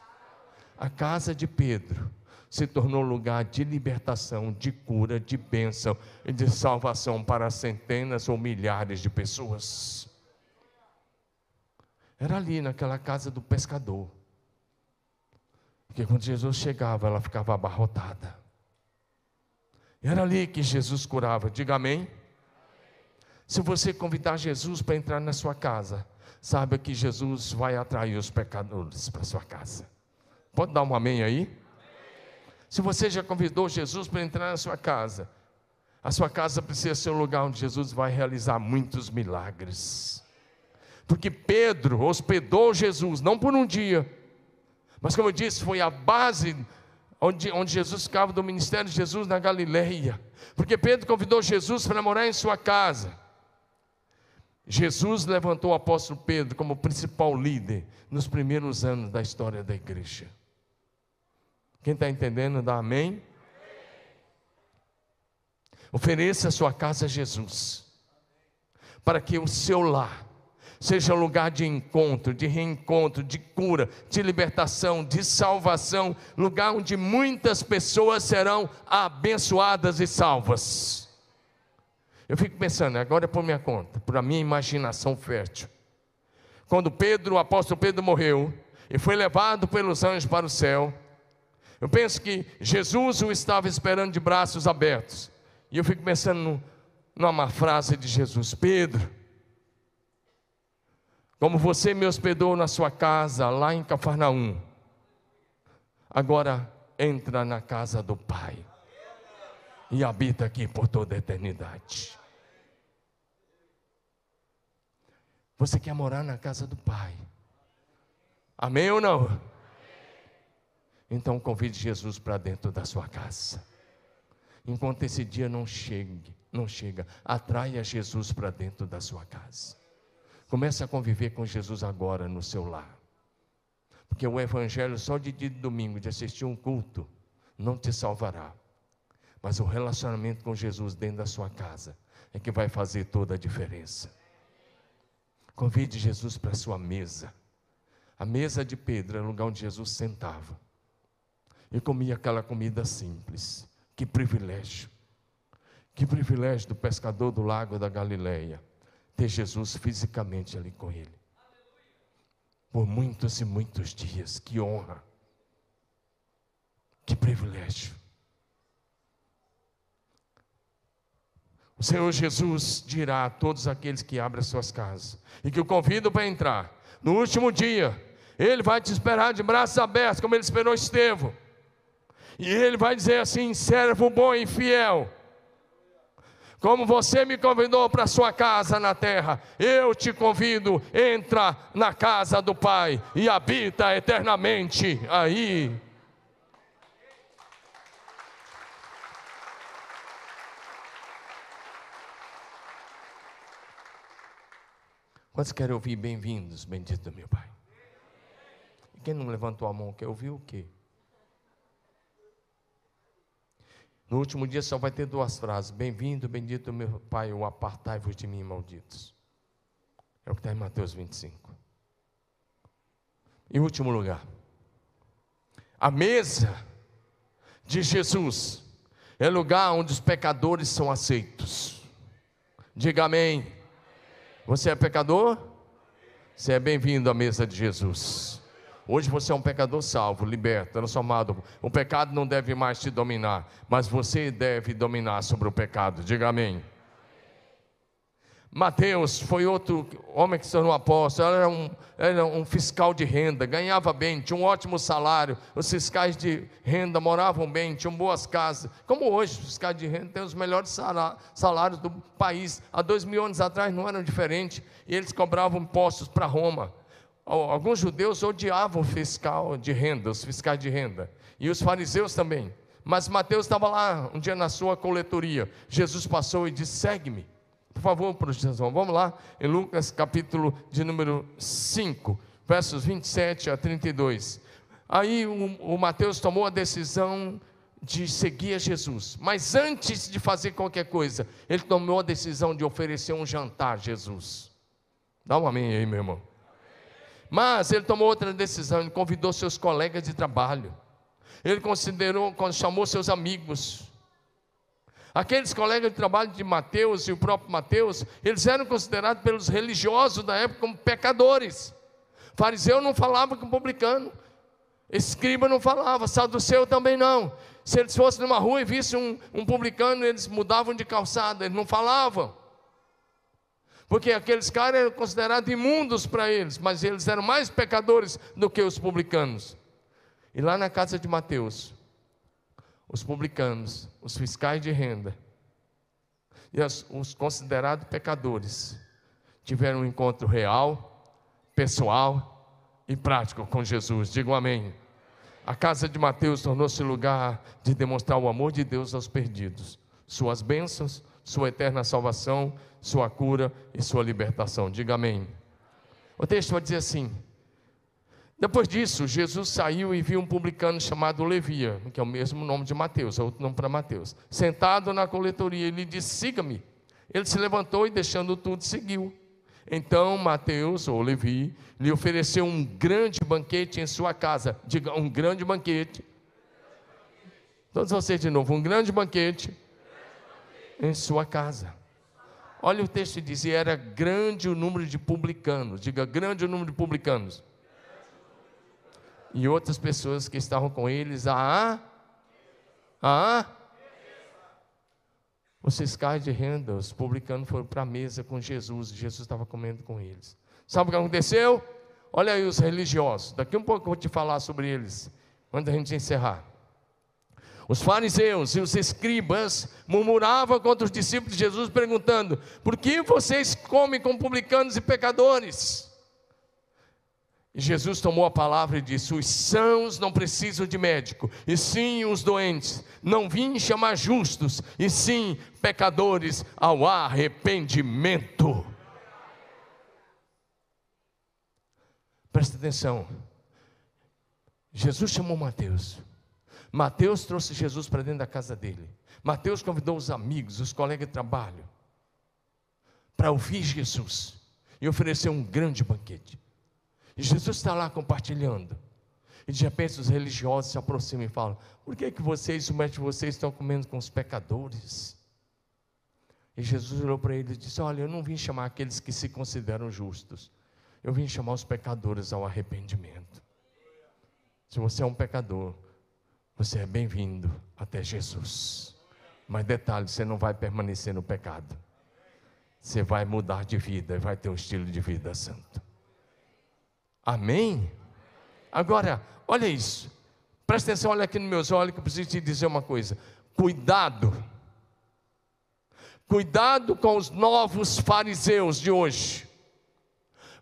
A casa de Pedro se tornou lugar de libertação, de cura, de bênção e de salvação para centenas ou milhares de pessoas. Era ali naquela casa do pescador. Porque quando Jesus chegava, ela ficava abarrotada. Era ali que Jesus curava. Diga amém. Se você convidar Jesus para entrar na sua casa, saiba que Jesus vai atrair os pecadores para sua casa. Pode dar um amém aí? Se você já convidou Jesus para entrar na sua casa, a sua casa precisa ser um lugar onde Jesus vai realizar muitos milagres. Porque Pedro hospedou Jesus, não por um dia, mas como eu disse, foi a base onde, onde Jesus ficava do ministério de Jesus na Galileia. Porque Pedro convidou Jesus para morar em sua casa. Jesus levantou o apóstolo Pedro como principal líder nos primeiros anos da história da igreja. Quem está entendendo, dá amém? Ofereça a sua casa a Jesus, para que o seu lar seja lugar de encontro, de reencontro, de cura, de libertação, de salvação, lugar onde muitas pessoas serão abençoadas e salvas. Eu fico pensando, agora é por minha conta, por a minha imaginação fértil. Quando Pedro, o apóstolo Pedro morreu e foi levado pelos anjos para o céu, eu penso que Jesus o estava esperando de braços abertos. E eu fico pensando numa frase de Jesus: Pedro, como você me hospedou na sua casa, lá em Cafarnaum, agora entra na casa do Pai e habita aqui por toda a eternidade. Você quer morar na casa do Pai? Amém ou não? Então convide Jesus para dentro da sua casa. Enquanto esse dia não chegue, não chega, atraia Jesus para dentro da sua casa. Comece a conviver com Jesus agora no seu lar. Porque o evangelho só de dia de domingo, de assistir um culto, não te salvará. Mas o relacionamento com Jesus dentro da sua casa é que vai fazer toda a diferença. Convide Jesus para a sua mesa. A mesa de Pedro era o lugar onde Jesus sentava e comia aquela comida simples. Que privilégio! Que privilégio do pescador do lago da Galileia ter Jesus fisicamente ali com ele. Por muitos e muitos dias, que honra, que privilégio. O Senhor Jesus dirá a todos aqueles que abrem as suas casas e que o convidam para entrar, no último dia, Ele vai te esperar de braços abertos, como Ele esperou Estevão, e Ele vai dizer assim: servo bom e fiel como você me convidou para sua casa na terra, eu te convido, entra na casa do Pai e habita eternamente aí. Quantos querem ouvir bem-vindos, bendito meu Pai? Quem não levantou a mão quer ouvir o quê? No último dia só vai ter duas frases: Bem-vindo, bendito meu Pai, ou apartai-vos de mim, malditos. É o que está em Mateus 25. Em último lugar, a mesa de Jesus é lugar onde os pecadores são aceitos. Diga amém. Você é pecador? Você é bem-vindo à mesa de Jesus. Hoje você é um pecador salvo, liberto, transformado. O pecado não deve mais te dominar, mas você deve dominar sobre o pecado. Diga amém. Mateus foi outro homem que se tornou apóstolo, era um, era um fiscal de renda, ganhava bem, tinha um ótimo salário, os fiscais de renda moravam bem, tinham boas casas. Como hoje, os fiscais de renda têm os melhores salários do país. Há dois mil anos atrás não eram diferentes, e eles cobravam impostos para Roma. Alguns judeus odiavam o fiscal de renda, os fiscais de renda, e os fariseus também. Mas Mateus estava lá um dia na sua coletoria. Jesus passou e disse: Segue-me. Por favor, projeção. Vamos lá, em Lucas capítulo de número 5, versos 27 a 32. Aí o, o Mateus tomou a decisão de seguir a Jesus. Mas antes de fazer qualquer coisa, ele tomou a decisão de oferecer um jantar a Jesus. Dá um amém aí, meu irmão. Mas ele tomou outra decisão, ele convidou seus colegas de trabalho. Ele considerou, chamou seus amigos. Aqueles colegas de trabalho de Mateus e o próprio Mateus, eles eram considerados pelos religiosos da época como pecadores. Fariseu não falava com publicano, escriba não falava, saduceu também não. Se eles fossem numa rua e vissem um, um publicano, eles mudavam de calçada, eles não falavam. Porque aqueles caras eram considerados imundos para eles, mas eles eram mais pecadores do que os publicanos. E lá na casa de Mateus, os publicanos, os fiscais de renda e os considerados pecadores tiveram um encontro real, pessoal e prático com Jesus. Digo amém. A casa de Mateus tornou-se lugar de demonstrar o amor de Deus aos perdidos, suas bênçãos, sua eterna salvação, sua cura e sua libertação. Diga amém. O texto vai dizer assim: depois disso, Jesus saiu e viu um publicano chamado Levia, que é o mesmo nome de Mateus, é outro nome para Mateus, sentado na coletoria. Ele disse: Siga-me. Ele se levantou e, deixando tudo, seguiu. Então Mateus, ou Levi, lhe ofereceu um grande banquete em sua casa. Diga, um grande banquete. Todos vocês de novo, um grande banquete em sua casa. Olha o texto diz, e era grande o número de publicanos. Diga, grande o número de publicanos. E outras pessoas que estavam com eles, ah, ah, os fiscais de renda, os publicanos foram para a mesa com Jesus, e Jesus estava comendo com eles. Sabe o que aconteceu? Olha aí os religiosos, daqui um pouco eu vou te falar sobre eles, quando a gente encerrar. Os fariseus e os escribas murmuravam contra os discípulos de Jesus, perguntando: por que vocês comem com publicanos e pecadores? E Jesus tomou a palavra e disse: Os sãos não precisam de médico, e sim os doentes. Não vim chamar justos, e sim pecadores ao arrependimento. Presta atenção. Jesus chamou Mateus. Mateus trouxe Jesus para dentro da casa dele. Mateus convidou os amigos, os colegas de trabalho, para ouvir Jesus e ofereceu um grande banquete. E Jesus está lá compartilhando. E de repente os religiosos se aproximam e falam: Por que, que vocês, o mestre de vocês, estão comendo com os pecadores? E Jesus olhou para ele e disse: Olha, eu não vim chamar aqueles que se consideram justos, eu vim chamar os pecadores ao arrependimento. Se você é um pecador, você é bem-vindo até Jesus. Mas detalhe: você não vai permanecer no pecado, você vai mudar de vida, vai ter um estilo de vida santo. Amém? Agora, olha isso. Presta atenção, olha aqui nos meus olhos que eu preciso te dizer uma coisa. Cuidado. Cuidado com os novos fariseus de hoje.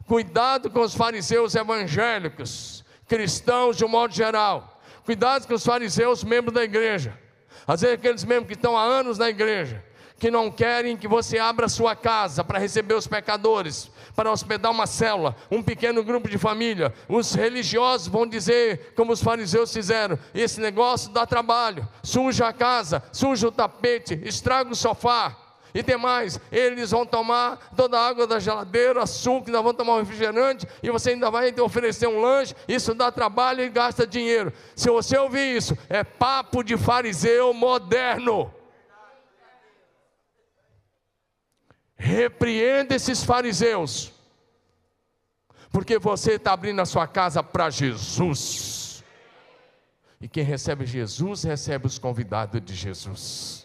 Cuidado com os fariseus evangélicos, cristãos de um modo geral. Cuidado com os fariseus membros da igreja. Às vezes aqueles membros que estão há anos na igreja, que não querem que você abra sua casa para receber os pecadores, para hospedar uma célula, um pequeno grupo de família. Os religiosos vão dizer, como os fariseus fizeram: esse negócio dá trabalho, suja a casa, suja o tapete, estraga o sofá. E tem mais, eles vão tomar toda a água da geladeira, açúcar, ainda vão tomar um refrigerante, e você ainda vai oferecer um lanche, isso dá trabalho e gasta dinheiro. Se você ouvir isso, é papo de fariseu moderno. Repreenda esses fariseus, porque você está abrindo a sua casa para Jesus. E quem recebe Jesus, recebe os convidados de Jesus.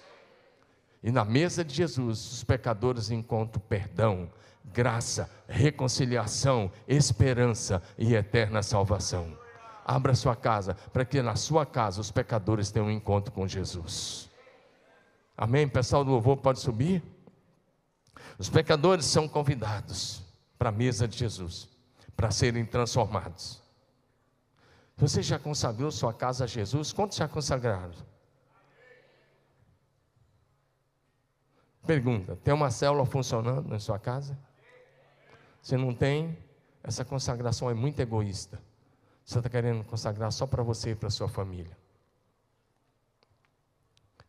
E na mesa de Jesus, os pecadores encontram perdão, graça, reconciliação, esperança e eterna salvação. Abra sua casa, para que na sua casa os pecadores tenham um encontro com Jesus. Amém? Pessoal do louvor, pode subir? Os pecadores são convidados para a mesa de Jesus, para serem transformados. Você já consagrou sua casa a Jesus? Quantos já consagraram? Pergunta: tem uma célula funcionando na sua casa? Se não tem, essa consagração é muito egoísta. Você está querendo consagrar só para você e para sua família.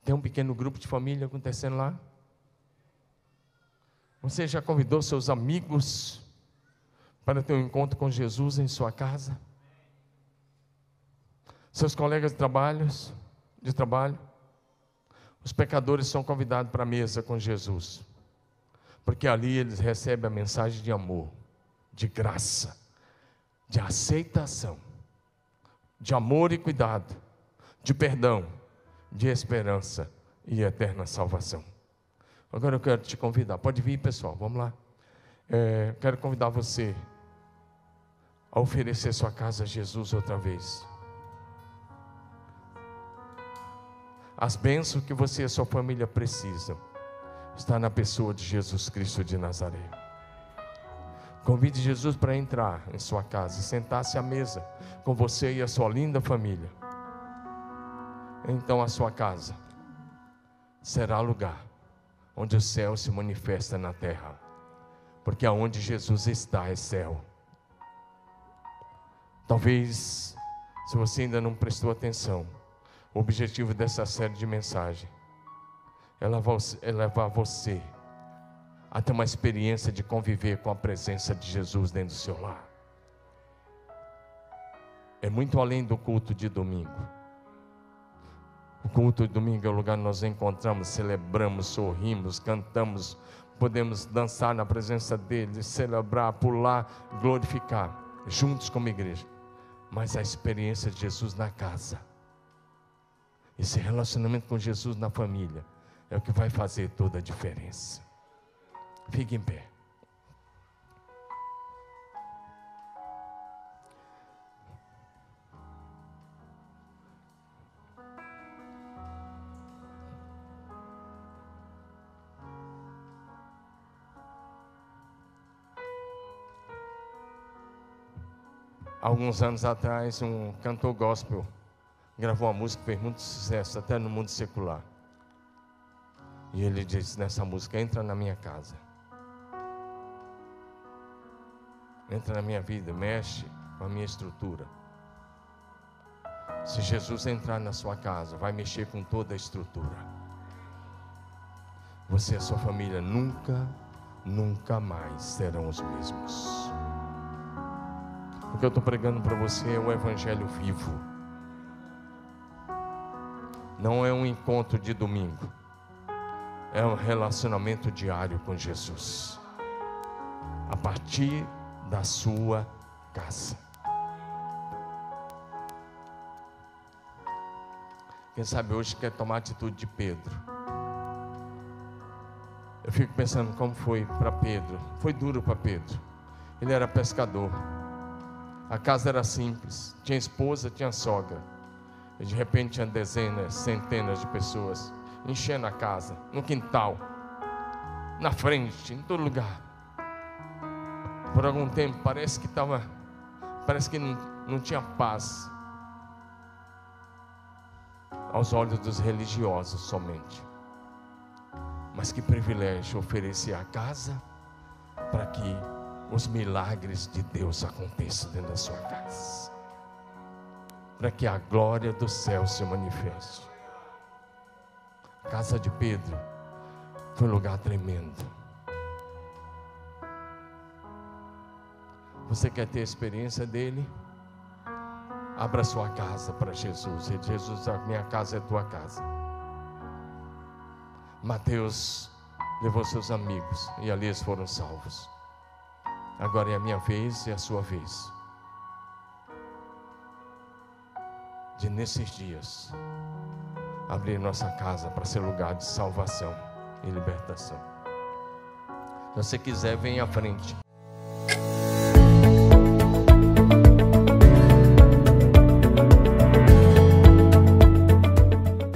Tem um pequeno grupo de família acontecendo lá? Você já convidou seus amigos para ter um encontro com Jesus em sua casa? Seus colegas de trabalho, de trabalho? Os pecadores são convidados para a mesa com Jesus, porque ali eles recebem a mensagem de amor, de graça, de aceitação, de amor e cuidado, de perdão, de esperança e eterna salvação. Agora eu quero te convidar. Pode vir, pessoal, vamos lá. É, quero convidar você a oferecer sua casa a Jesus outra vez. As bênçãos que você e sua família precisam está na pessoa de Jesus Cristo de Nazaré. Convide Jesus para entrar em sua casa e sentar-se à mesa com você e a sua linda família. Então a sua casa será lugar onde o céu se manifesta na terra, porque aonde Jesus está é céu. Talvez, se você ainda não prestou atenção, o objetivo dessa série de mensagens é levar você a ter uma experiência de conviver com a presença de Jesus dentro do seu lar. É muito além do culto de domingo. O culto de domingo é o lugar onde nós encontramos, celebramos, sorrimos, cantamos, podemos dançar na presença dele, celebrar, pular, glorificar, juntos como igreja. Mas a experiência de Jesus na casa, esse relacionamento com Jesus na família, é o que vai fazer toda a diferença. Fique em pé. Alguns anos atrás, um cantor gospel gravou uma música que fez muito sucesso, até no mundo secular. E ele disse nessa música: Entra na minha casa, entra na minha vida, mexe com a minha estrutura. Se Jesus entrar na sua casa, vai mexer com toda a estrutura. Você e a sua família nunca, nunca mais serão os mesmos. O que eu estou pregando para você é o Evangelho vivo. Não é um encontro de domingo. É um relacionamento diário com Jesus. A partir da sua casa. Quem sabe hoje quer tomar atitude de Pedro. Eu fico pensando como foi para Pedro. Foi duro para Pedro. Ele era pescador. A casa era simples, tinha esposa, tinha sogra. E de repente tinha dezenas, centenas de pessoas enchendo a casa, no quintal, na frente, em todo lugar. Por algum tempo parece que estava, parece que não, não tinha paz aos olhos dos religiosos somente. Mas que privilégio oferecer a casa para que os milagres de Deus aconteçam dentro da sua casa. Para que a glória do céu se manifeste. A casa de Pedro foi um lugar tremendo. Você quer ter a experiência dele? Abra sua casa para Jesus. E Jesus, a minha casa é tua casa. Mateus levou seus amigos e ali eles foram salvos. Agora é a minha vez e a sua vez. De nesses dias abrir nossa casa para ser lugar de salvação e libertação. Se você quiser, venha à frente.